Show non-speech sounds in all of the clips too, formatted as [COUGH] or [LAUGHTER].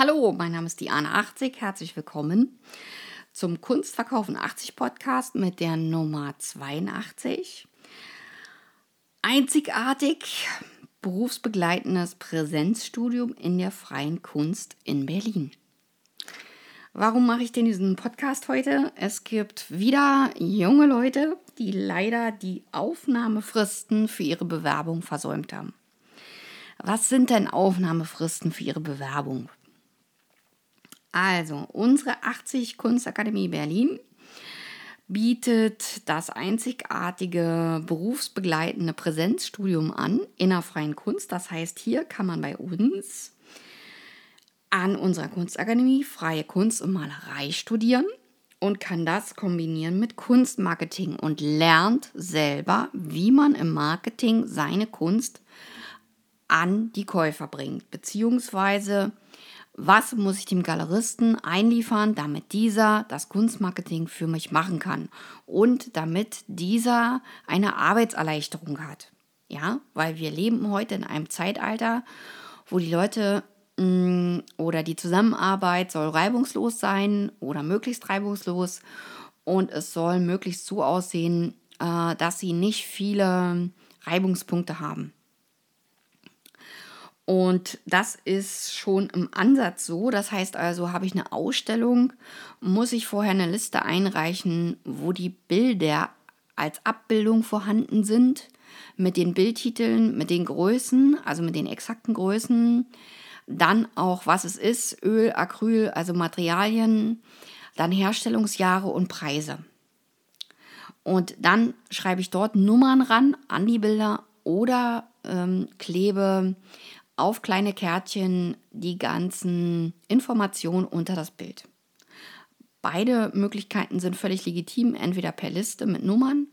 Hallo, mein Name ist Diana 80. Herzlich willkommen zum Kunstverkaufen 80 Podcast mit der Nummer 82. Einzigartig berufsbegleitendes Präsenzstudium in der freien Kunst in Berlin. Warum mache ich denn diesen Podcast heute? Es gibt wieder junge Leute, die leider die Aufnahmefristen für ihre Bewerbung versäumt haben. Was sind denn Aufnahmefristen für Ihre Bewerbung? Also, unsere 80 Kunstakademie Berlin bietet das einzigartige berufsbegleitende Präsenzstudium an in der freien Kunst. Das heißt, hier kann man bei uns an unserer Kunstakademie freie Kunst und Malerei studieren und kann das kombinieren mit Kunstmarketing und lernt selber, wie man im Marketing seine Kunst an die Käufer bringt, beziehungsweise was muss ich dem Galeristen einliefern, damit dieser das Kunstmarketing für mich machen kann und damit dieser eine Arbeitserleichterung hat. Ja, weil wir leben heute in einem Zeitalter, wo die Leute mh, mm, oder die Zusammenarbeit soll reibungslos sein oder möglichst reibungslos und es soll möglichst so aussehen, äh, dass sie nicht viele Reibungspunkte haben. Und das ist schon im Ansatz so. Das heißt also, habe ich eine Ausstellung, muss ich vorher eine Liste einreichen, wo die Bilder als Abbildung vorhanden sind, mit den Bildtiteln, mit den Größen, also mit den exakten Größen, dann auch, was es ist, Öl, Acryl, also Materialien, dann Herstellungsjahre und Preise. Und dann schreibe ich dort Nummern ran an die Bilder oder ähm, klebe auf kleine Kärtchen die ganzen Informationen unter das Bild. Beide Möglichkeiten sind völlig legitim, entweder per Liste mit Nummern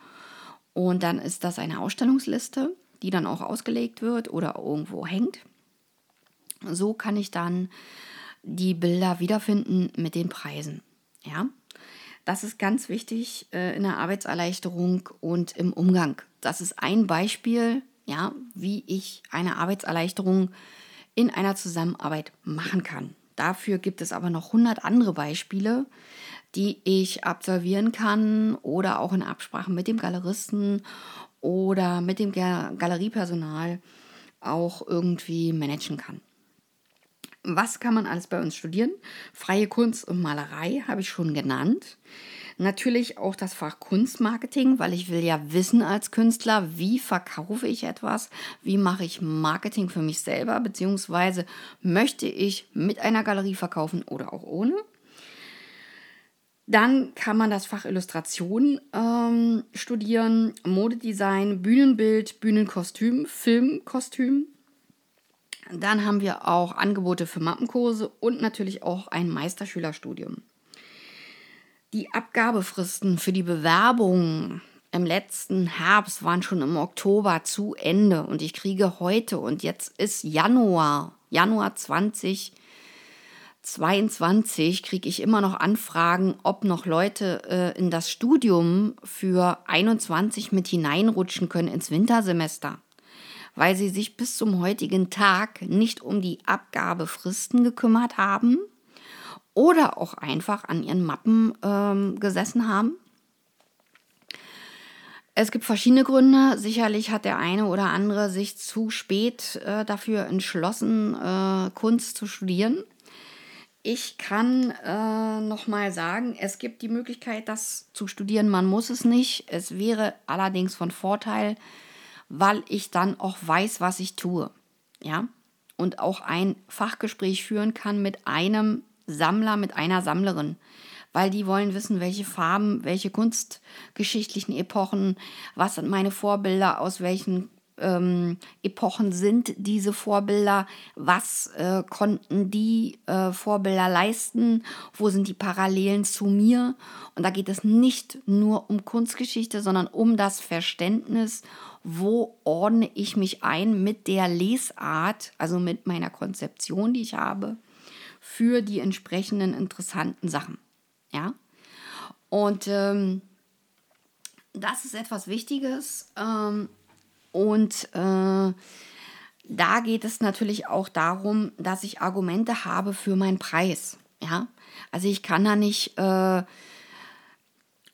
und dann ist das eine Ausstellungsliste, die dann auch ausgelegt wird oder irgendwo hängt. So kann ich dann die Bilder wiederfinden mit den Preisen. Ja, das ist ganz wichtig äh, in der Arbeitserleichterung und im Umgang. Das ist ein Beispiel ja, wie ich eine Arbeitserleichterung in einer Zusammenarbeit machen kann. Dafür gibt es aber noch 100 andere Beispiele, die ich absolvieren kann oder auch in Absprache mit dem Galeristen oder mit dem Galeriepersonal auch irgendwie managen kann. Was kann man alles bei uns studieren? Freie Kunst und Malerei habe ich schon genannt. Natürlich auch das Fach Kunstmarketing, weil ich will ja wissen als Künstler, wie verkaufe ich etwas, wie mache ich Marketing für mich selber, beziehungsweise möchte ich mit einer Galerie verkaufen oder auch ohne. Dann kann man das Fach Illustration ähm, studieren, Modedesign, Bühnenbild, Bühnenkostüm, Filmkostüm. Dann haben wir auch Angebote für Mappenkurse und natürlich auch ein Meisterschülerstudium. Die Abgabefristen für die Bewerbung im letzten Herbst waren schon im Oktober zu Ende und ich kriege heute und jetzt ist Januar, Januar 2022, kriege ich immer noch Anfragen, ob noch Leute äh, in das Studium für 21 mit hineinrutschen können ins Wintersemester, weil sie sich bis zum heutigen Tag nicht um die Abgabefristen gekümmert haben oder auch einfach an ihren Mappen ähm, gesessen haben. Es gibt verschiedene Gründe. Sicherlich hat der eine oder andere sich zu spät äh, dafür entschlossen, äh, Kunst zu studieren. Ich kann äh, noch mal sagen, es gibt die Möglichkeit, das zu studieren. Man muss es nicht. Es wäre allerdings von Vorteil, weil ich dann auch weiß, was ich tue. Ja, und auch ein Fachgespräch führen kann mit einem Sammler mit einer Sammlerin, weil die wollen wissen, welche Farben, welche kunstgeschichtlichen Epochen, was sind meine Vorbilder, aus welchen ähm, Epochen sind diese Vorbilder, was äh, konnten die äh, Vorbilder leisten, wo sind die Parallelen zu mir. Und da geht es nicht nur um Kunstgeschichte, sondern um das Verständnis, wo ordne ich mich ein mit der Lesart, also mit meiner Konzeption, die ich habe für die entsprechenden interessanten Sachen. Ja. Und ähm, das ist etwas Wichtiges. Ähm, und äh, da geht es natürlich auch darum, dass ich Argumente habe für meinen Preis. Ja, also ich kann da nicht äh,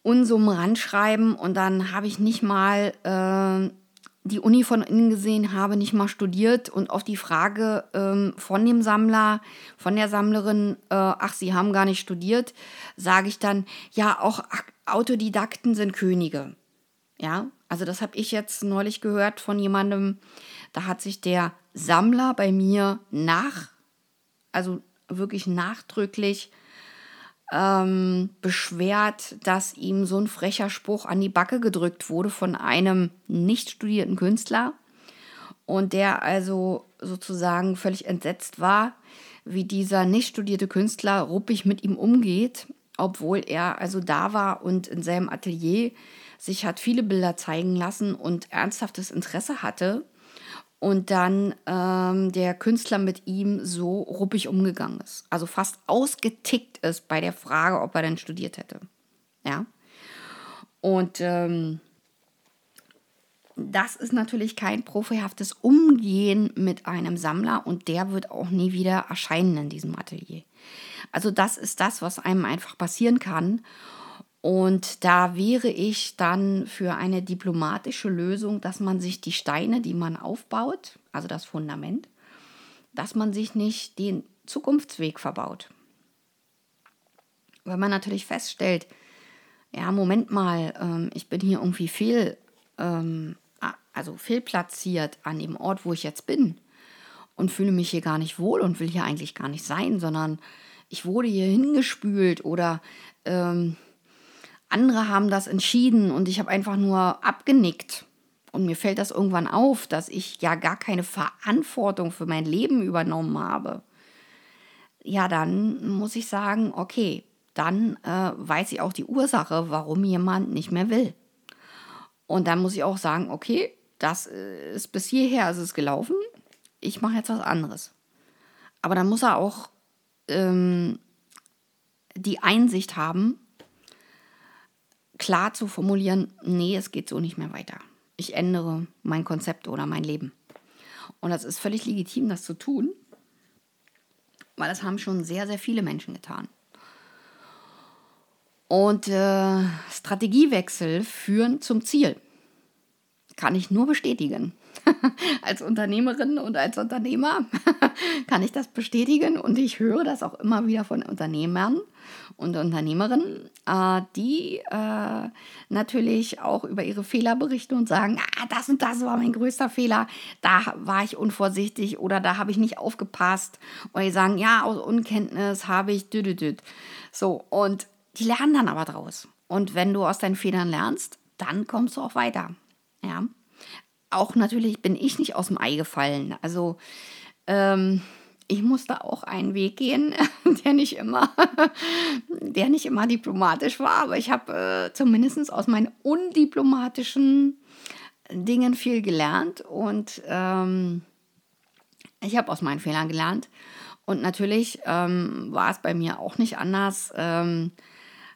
Unsummen ranschreiben und dann habe ich nicht mal äh, die Uni von innen gesehen, habe nicht mal studiert und auf die Frage ähm, von dem Sammler, von der Sammlerin, äh, ach, Sie haben gar nicht studiert, sage ich dann, ja, auch Autodidakten sind Könige. Ja, also das habe ich jetzt neulich gehört von jemandem, da hat sich der Sammler bei mir nach, also wirklich nachdrücklich ähm, beschwert, dass ihm so ein frecher Spruch an die Backe gedrückt wurde von einem nicht studierten Künstler und der also sozusagen völlig entsetzt war, wie dieser nicht studierte Künstler ruppig mit ihm umgeht, obwohl er also da war und in seinem Atelier sich hat viele Bilder zeigen lassen und ernsthaftes Interesse hatte und dann ähm, der Künstler mit ihm so ruppig umgegangen ist. Also fast ausgetickt ist bei der Frage, ob er denn studiert hätte. Ja. Und ähm, das ist natürlich kein profihaftes Umgehen mit einem Sammler und der wird auch nie wieder erscheinen in diesem Atelier. Also das ist das, was einem einfach passieren kann. Und da wäre ich dann für eine diplomatische Lösung, dass man sich die Steine, die man aufbaut, also das Fundament, dass man sich nicht den Zukunftsweg verbaut. Weil man natürlich feststellt, ja, Moment mal, ähm, ich bin hier irgendwie fehl, ähm, also fehlplatziert an dem Ort, wo ich jetzt bin und fühle mich hier gar nicht wohl und will hier eigentlich gar nicht sein, sondern ich wurde hier hingespült oder ähm, andere haben das entschieden und ich habe einfach nur abgenickt. Und mir fällt das irgendwann auf, dass ich ja gar keine Verantwortung für mein Leben übernommen habe. Ja, dann muss ich sagen, okay, dann äh, weiß ich auch die Ursache, warum jemand nicht mehr will. Und dann muss ich auch sagen, okay, das äh, ist bis hierher ist es gelaufen. Ich mache jetzt was anderes. Aber dann muss er auch ähm, die Einsicht haben, klar zu formulieren, nee, es geht so nicht mehr weiter. Ich ändere mein Konzept oder mein Leben. Und das ist völlig legitim, das zu tun, weil das haben schon sehr, sehr viele Menschen getan. Und äh, Strategiewechsel führen zum Ziel. Kann ich nur bestätigen. [LAUGHS] als Unternehmerin und als Unternehmer [LAUGHS] kann ich das bestätigen und ich höre das auch immer wieder von Unternehmern und Unternehmerinnen, äh, die äh, natürlich auch über ihre Fehler berichten und sagen, ah, das und das war mein größter Fehler, da war ich unvorsichtig oder da habe ich nicht aufgepasst. Oder die sagen, ja, aus Unkenntnis habe ich düdüdüd. So, und die lernen dann aber draus. Und wenn du aus deinen Fehlern lernst, dann kommst du auch weiter. Ja auch natürlich bin ich nicht aus dem Ei gefallen. Also ähm, ich musste auch einen Weg gehen, [LAUGHS] der nicht immer, [LAUGHS] der nicht immer diplomatisch war, aber ich habe äh, zumindest aus meinen undiplomatischen Dingen viel gelernt und ähm, ich habe aus meinen Fehlern gelernt. Und natürlich ähm, war es bei mir auch nicht anders. Ähm,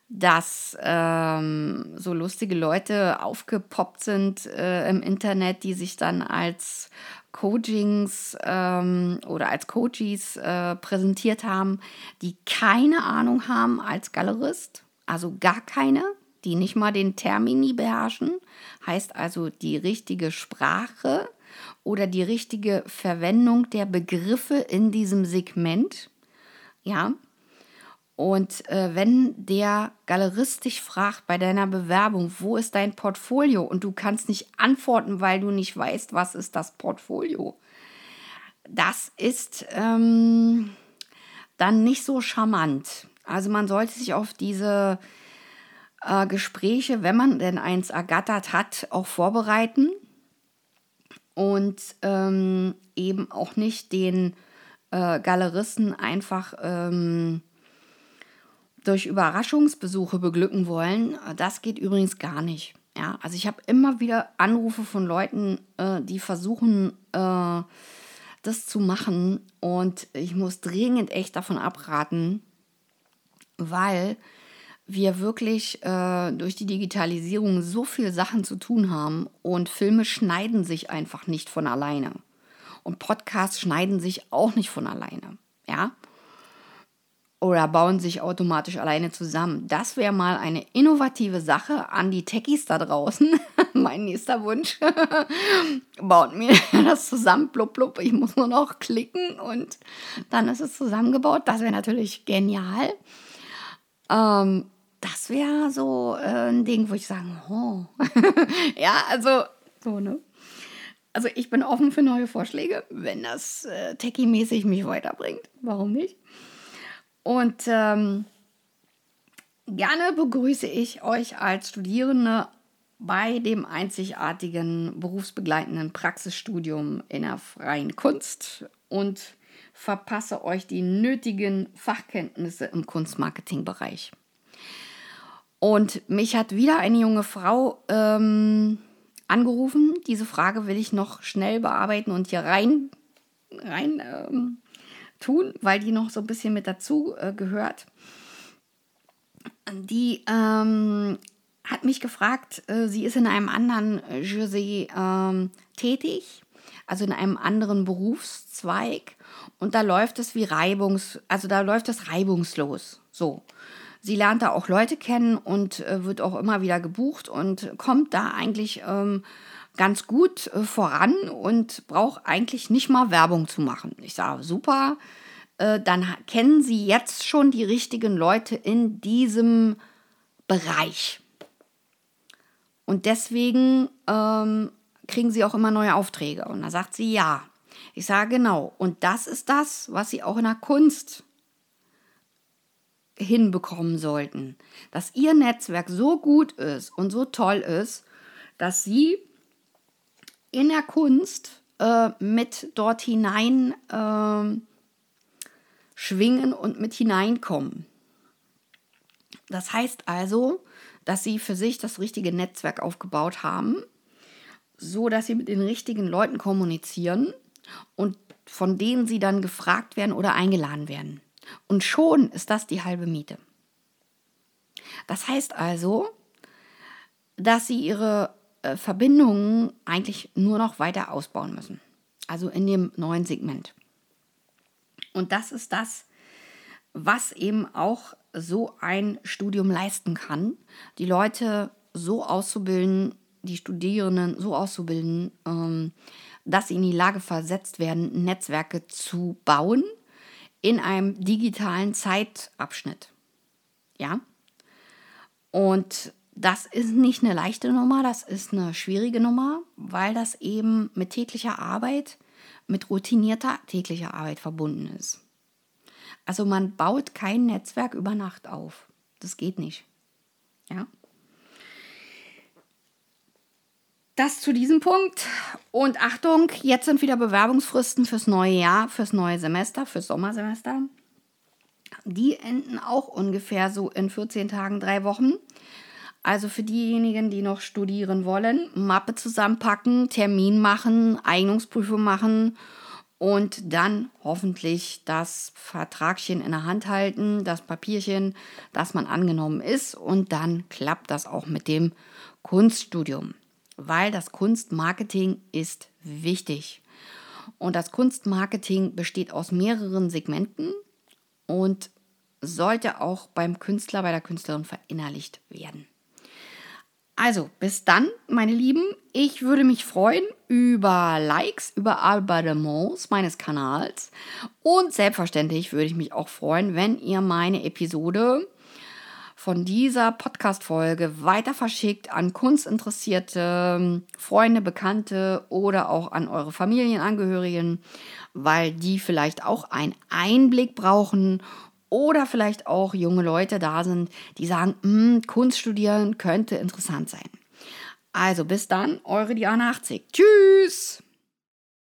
dass ähm, so lustige Leute aufgepoppt sind äh, im Internet, die sich dann als Coachings ähm, oder als Coaches äh, präsentiert haben, die keine Ahnung haben als Galerist, also gar keine, die nicht mal den Termini beherrschen, heißt also die richtige Sprache oder die richtige Verwendung der Begriffe in diesem Segment. Ja, und äh, wenn der Galerist dich fragt bei deiner Bewerbung, wo ist dein Portfolio? Und du kannst nicht antworten, weil du nicht weißt, was ist das Portfolio, das ist ähm, dann nicht so charmant. Also man sollte sich auf diese äh, Gespräche, wenn man denn eins ergattert hat, auch vorbereiten. Und ähm, eben auch nicht den äh, Galeristen einfach... Ähm, durch Überraschungsbesuche beglücken wollen, das geht übrigens gar nicht. Ja, also ich habe immer wieder Anrufe von Leuten, äh, die versuchen, äh, das zu machen. Und ich muss dringend echt davon abraten, weil wir wirklich äh, durch die Digitalisierung so viele Sachen zu tun haben und Filme schneiden sich einfach nicht von alleine. Und Podcasts schneiden sich auch nicht von alleine. Ja? Oder bauen sich automatisch alleine zusammen. Das wäre mal eine innovative Sache an die Techies da draußen. [LAUGHS] mein nächster Wunsch. [LAUGHS] Baut mir [LAUGHS] das zusammen, blub, blub. Ich muss nur noch klicken und dann ist es zusammengebaut. Das wäre natürlich genial. Ähm, das wäre so äh, ein Ding, wo ich sage, oh. ja, also so, ne? Also ich bin offen für neue Vorschläge, wenn das äh, techie-mäßig mich weiterbringt. Warum nicht? Und ähm, gerne begrüße ich euch als Studierende bei dem einzigartigen berufsbegleitenden Praxisstudium in der freien Kunst und verpasse euch die nötigen Fachkenntnisse im Kunstmarketingbereich. Und mich hat wieder eine junge Frau ähm, angerufen. Diese Frage will ich noch schnell bearbeiten und hier rein, rein ähm, tun, weil die noch so ein bisschen mit dazu äh, gehört. Die ähm, hat mich gefragt, äh, sie ist in einem anderen äh, Jersey ähm, tätig, also in einem anderen Berufszweig und da läuft es wie Reibungs, also da läuft es reibungslos. So. Sie lernt da auch Leute kennen und äh, wird auch immer wieder gebucht und kommt da eigentlich ähm, ganz gut äh, voran und braucht eigentlich nicht mal Werbung zu machen. Ich sage, super, äh, dann kennen Sie jetzt schon die richtigen Leute in diesem Bereich. Und deswegen ähm, kriegen Sie auch immer neue Aufträge. Und da sagt sie ja. Ich sage genau. Und das ist das, was Sie auch in der Kunst hinbekommen sollten. Dass Ihr Netzwerk so gut ist und so toll ist, dass Sie in der Kunst äh, mit dort hinein äh, schwingen und mit hineinkommen. Das heißt also, dass sie für sich das richtige Netzwerk aufgebaut haben, so dass sie mit den richtigen Leuten kommunizieren und von denen sie dann gefragt werden oder eingeladen werden. Und schon ist das die halbe Miete. Das heißt also, dass sie ihre äh, Verbindungen eigentlich nur noch weiter ausbauen müssen. Also in dem neuen Segment. Und das ist das, was eben auch so ein Studium leisten kann, die Leute so auszubilden, die Studierenden so auszubilden, ähm, dass sie in die Lage versetzt werden, Netzwerke zu bauen in einem digitalen Zeitabschnitt. Ja? Und das ist nicht eine leichte Nummer, das ist eine schwierige Nummer, weil das eben mit täglicher Arbeit, mit routinierter täglicher Arbeit verbunden ist. Also man baut kein Netzwerk über Nacht auf. Das geht nicht. Ja. Das zu diesem Punkt. Und Achtung, jetzt sind wieder Bewerbungsfristen fürs neue Jahr, fürs neue Semester, fürs Sommersemester. Die enden auch ungefähr so in 14 Tagen, drei Wochen. Also für diejenigen, die noch studieren wollen, Mappe zusammenpacken, Termin machen, Eignungsprüfung machen und dann hoffentlich das Vertragchen in der Hand halten, das Papierchen, dass man angenommen ist und dann klappt das auch mit dem Kunststudium, weil das Kunstmarketing ist wichtig. Und das Kunstmarketing besteht aus mehreren Segmenten und sollte auch beim Künstler, bei der Künstlerin verinnerlicht werden. Also, bis dann, meine Lieben. Ich würde mich freuen über Likes, über Abonnements meines Kanals. Und selbstverständlich würde ich mich auch freuen, wenn ihr meine Episode von dieser Podcast-Folge weiter verschickt an kunstinteressierte Freunde, Bekannte oder auch an eure Familienangehörigen, weil die vielleicht auch einen Einblick brauchen oder vielleicht auch junge Leute da sind, die sagen, hm, Kunst studieren könnte interessant sein. Also bis dann, eure Diana 80. Tschüss!